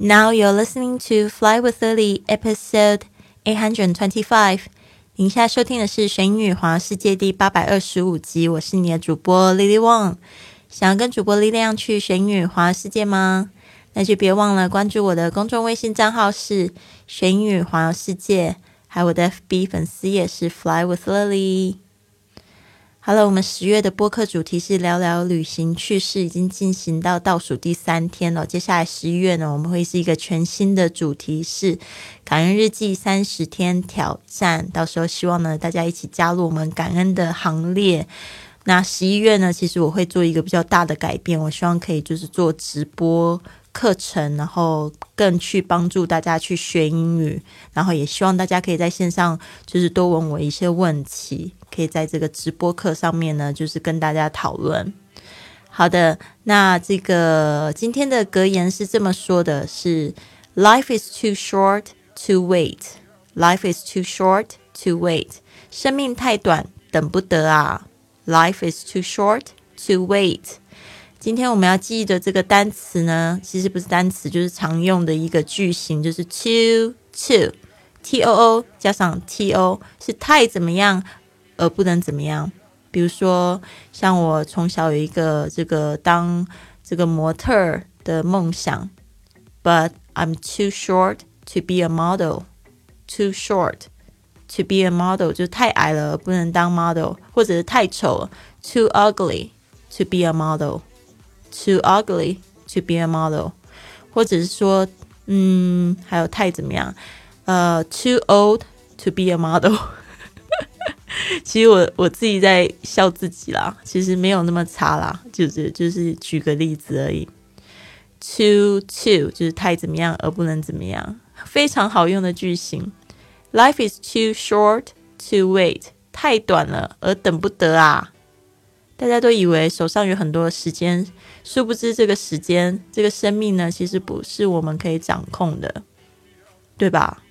Now you're listening to Fly with Lily, episode eight hundred twenty-five. 您现在收听的是《学英语环游世界》第八百二十五集，我是你的主播 Lily Wong。想要跟主播力量去学英语环游世界吗？那就别忘了关注我的公众微信账号是“学英语环游世界”，还有我的 FB 粉丝也是 “Fly with Lily”。好了，我们十月的播客主题是聊聊旅行趣事，已经进行到倒数第三天了。接下来十一月呢，我们会是一个全新的主题是感恩日记三十天挑战。到时候希望呢，大家一起加入我们感恩的行列。那十一月呢，其实我会做一个比较大的改变，我希望可以就是做直播。课程，然后更去帮助大家去学英语，然后也希望大家可以在线上就是多问我一些问题，可以在这个直播课上面呢，就是跟大家讨论。好的，那这个今天的格言是这么说的：是 “Life is too short to wait. Life is too short to wait. 生命太短，等不得啊。Life is too short to wait.” 今天我们要记的这个单词呢，其实不是单词，就是常用的一个句型，就是 too too t o o 加上 t o 是太怎么样而不能怎么样。比如说，像我从小有一个这个当这个模特的梦想，but I'm too short to be a model. Too short to be a model 就太矮了不能当 model，或者是太丑了，too ugly to be a model。Too ugly to be a model，或者是说，嗯，还有太怎么样？呃，too old to be a model。 其实我我自己在笑自己啦，其实没有那么差啦，就是就是举个例子而已。Too too 就是太怎么样而不能怎么样，非常好用的句型。Life is too short to wait，太短了而等不得啊！大家都以为手上有很多时间。殊不知，这个时间，这个生命呢，其实不是我们可以掌控的，对吧？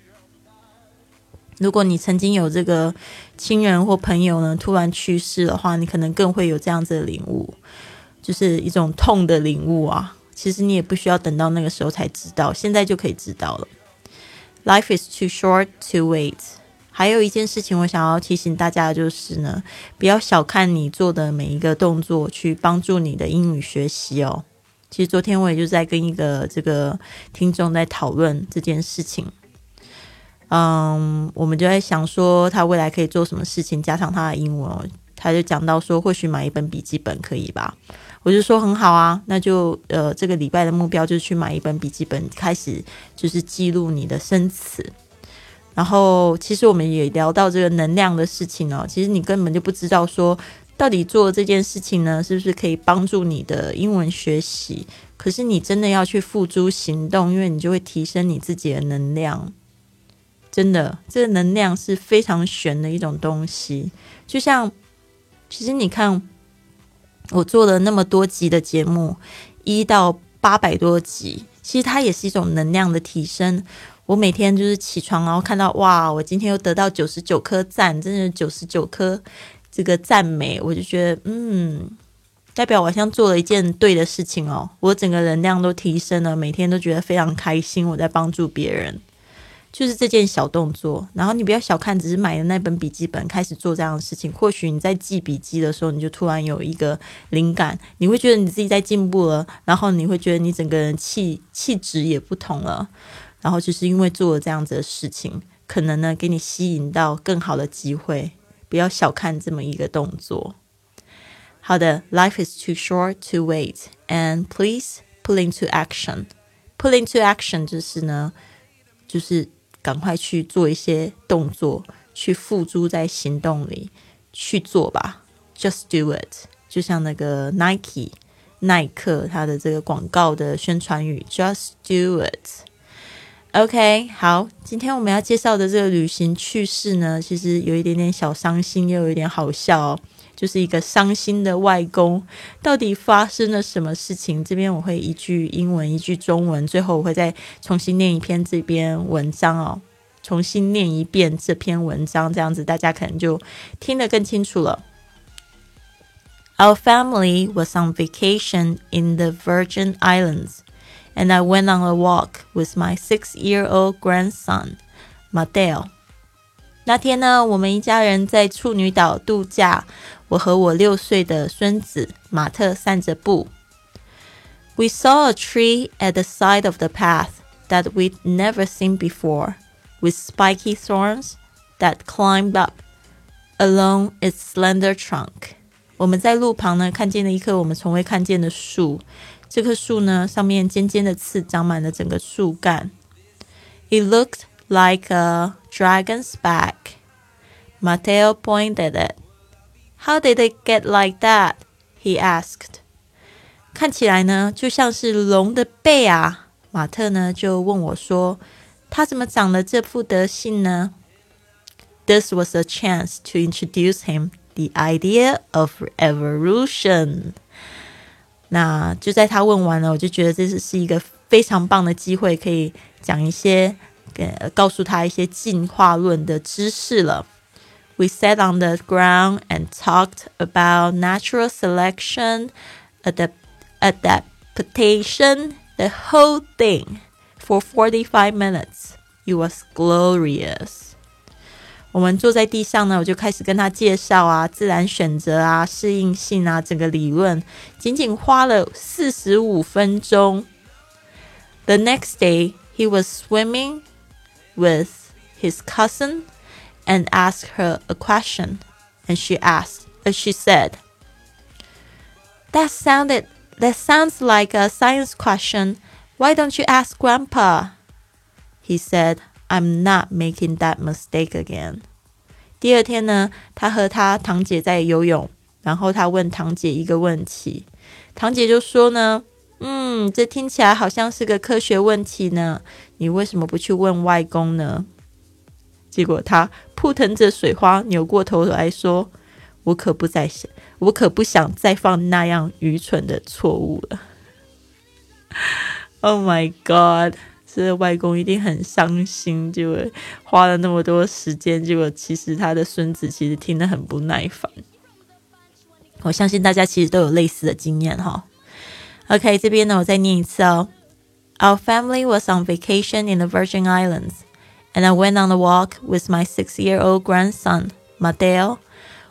如果你曾经有这个亲人或朋友呢，突然去世的话，你可能更会有这样子的领悟，就是一种痛的领悟啊。其实你也不需要等到那个时候才知道，现在就可以知道了。Life is too short to wait. 还有一件事情，我想要提醒大家的就是呢，不要小看你做的每一个动作，去帮助你的英语学习哦。其实昨天我也就在跟一个这个听众在讨论这件事情。嗯，我们就在想说，他未来可以做什么事情，加上他的英文，他就讲到说，或许买一本笔记本可以吧？我就说很好啊，那就呃，这个礼拜的目标就是去买一本笔记本，开始就是记录你的生词。然后，其实我们也聊到这个能量的事情哦。其实你根本就不知道说，到底做这件事情呢，是不是可以帮助你的英文学习？可是你真的要去付诸行动，因为你就会提升你自己的能量。真的，这个能量是非常玄的一种东西。就像，其实你看，我做了那么多集的节目，一到八百多集，其实它也是一种能量的提升。我每天就是起床，然后看到哇，我今天又得到九十九颗赞，真的九十九颗这个赞美，我就觉得嗯，代表我好像做了一件对的事情哦，我整个能量都提升了，每天都觉得非常开心，我在帮助别人，就是这件小动作。然后你不要小看，只是买的那本笔记本开始做这样的事情，或许你在记笔记的时候，你就突然有一个灵感，你会觉得你自己在进步了，然后你会觉得你整个人气气质也不同了。然后就是因为做了这样子的事情，可能呢给你吸引到更好的机会。不要小看这么一个动作。好的，Life is too short to wait, and please pull into action. Pull into action 就是呢，就是赶快去做一些动作，去付诸在行动里去做吧。Just do it，就像那个 Nike 耐克它的这个广告的宣传语，Just do it。OK，好，今天我们要介绍的这个旅行趣事呢，其实有一点点小伤心，又有一点好笑哦。就是一个伤心的外公，到底发生了什么事情？这边我会一句英文，一句中文，最后我会再重新念一篇这篇文章哦，重新念一遍这篇文章，这样子大家可能就听得更清楚了。Our family was on vacation in the Virgin Islands. and I went on a walk with my six-year-old grandson, Mateo. 那天呢，我们一家人在处女岛度假。我和我六岁的孙子马特散着步。We saw a tree at the side of the path that we'd never seen before, with spiky thorns that climbed up along its slender trunk. 我们在路旁呢，看见了一棵我们从未看见的树。这棵树呢，上面尖尖的刺长满了整个树干。It looked like a dragon's back. Mateo pointed it. How did it get like that? He asked. 看起来呢，就像是龙的背啊。马特呢，就问我说：“它怎么长了这副德性呢？” This was a chance to introduce him the idea of evolution. 那就在他问完了，我就觉得这是是一个非常棒的机会，可以讲一些， 呃，告诉他一些进化论的知识了。We sat on the ground and talked about natural selection, adapt adaptation, the whole thing for 45 minutes. It was glorious. 我们坐在地上呢，我就开始跟他介绍啊，自然选择啊，适应性啊，整个理论，仅仅花了四十五分钟。The next day, he was swimming with his cousin and asked her a question, and she asked, as she said, "That sounded, that sounds like a science question. Why don't you ask Grandpa?" He said, "I'm not making that mistake again." 第二天呢，他和他堂姐在游泳，然后他问堂姐一个问题，堂姐就说呢， 嗯，这听起来好像是个科学问题呢，你为什么不去问外公呢？结果他扑腾着水花，扭过头来说：“我可不再想，我可不想再犯那样愚蠢的错误了。” Oh my god！这外公一定很伤心，就花了那么多时间，结果其实他的孙子其实听得很不耐烦。我相信大家其实都有类似的经验哈。OK，这边呢我再念一次哦。Our family was on vacation in the Virgin Islands. and I went on a walk with my six year old grandson, Mateo.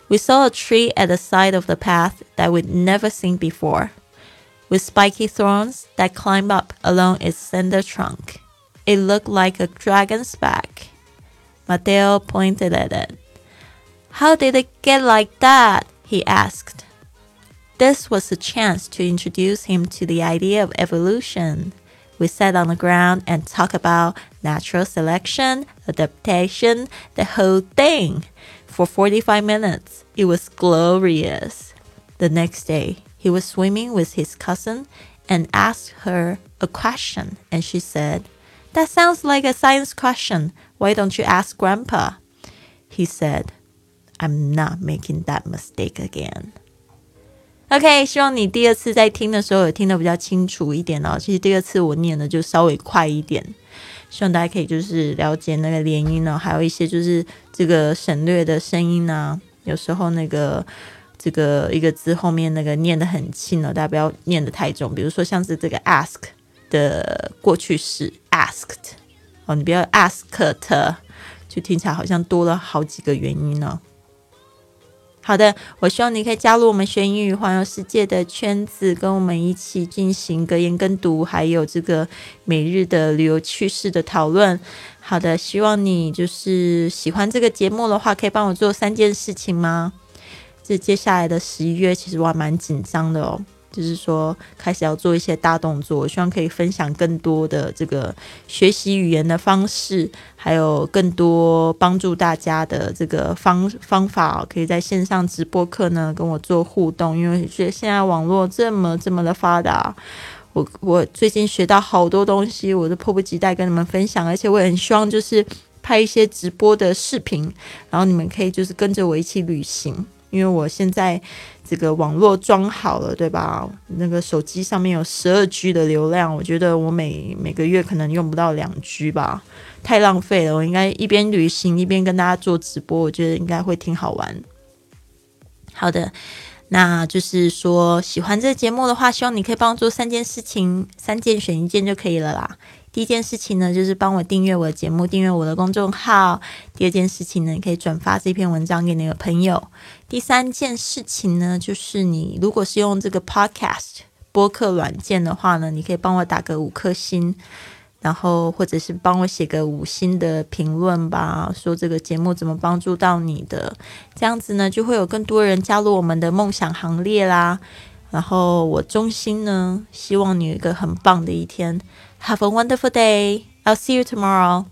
We saw a tree at the side of the path that we'd never seen before, with spiky thorns that climbed up along its slender trunk. It looked like a dragon's back. Mateo pointed at it. How did it get like that? he asked. This was a chance to introduce him to the idea of evolution. We sat on the ground and talked about natural selection, adaptation, the whole thing. For 45 minutes, it was glorious. The next day, he was swimming with his cousin and asked her a question, and she said, That sounds like a science question. Why don't you ask Grandpa? He said, I'm not making that mistake again. OK，希望你第二次在听的时候有听得比较清楚一点哦。其实第二次我念的就稍微快一点，希望大家可以就是了解那个连音呢，还有一些就是这个省略的声音呢。有时候那个这个一个字后面那个念得很轻哦，大家不要念得太重。比如说像是这个 ask 的过去式 asked 哦，你不要 asked，就听起来好像多了好几个元音呢。好的，我希望你可以加入我们学英语环游世界的圈子，跟我们一起进行格言跟读，还有这个每日的旅游趣事的讨论。好的，希望你就是喜欢这个节目的话，可以帮我做三件事情吗？这接下来的十一月，其实我还蛮紧张的哦。就是说，开始要做一些大动作，我希望可以分享更多的这个学习语言的方式，还有更多帮助大家的这个方方法，可以在线上直播课呢跟我做互动。因为觉得现在网络这么这么的发达，我我最近学到好多东西，我都迫不及待跟你们分享，而且我也很希望就是拍一些直播的视频，然后你们可以就是跟着我一起旅行。因为我现在这个网络装好了，对吧？那个手机上面有十二 G 的流量，我觉得我每每个月可能用不到两 G 吧，太浪费了。我应该一边旅行一边跟大家做直播，我觉得应该会挺好玩。好的，那就是说，喜欢这个节目的话，希望你可以帮我做三件事情，三件选一件就可以了啦。第一件事情呢，就是帮我订阅我的节目，订阅我的公众号。第二件事情呢，你可以转发这篇文章给你的朋友。第三件事情呢，就是你如果是用这个 Podcast 播客软件的话呢，你可以帮我打个五颗星。然后，或者是帮我写个五星的评论吧，说这个节目怎么帮助到你的，这样子呢，就会有更多人加入我们的梦想行列啦。然后，我衷心呢，希望你有一个很棒的一天。Have a wonderful day. I'll see you tomorrow.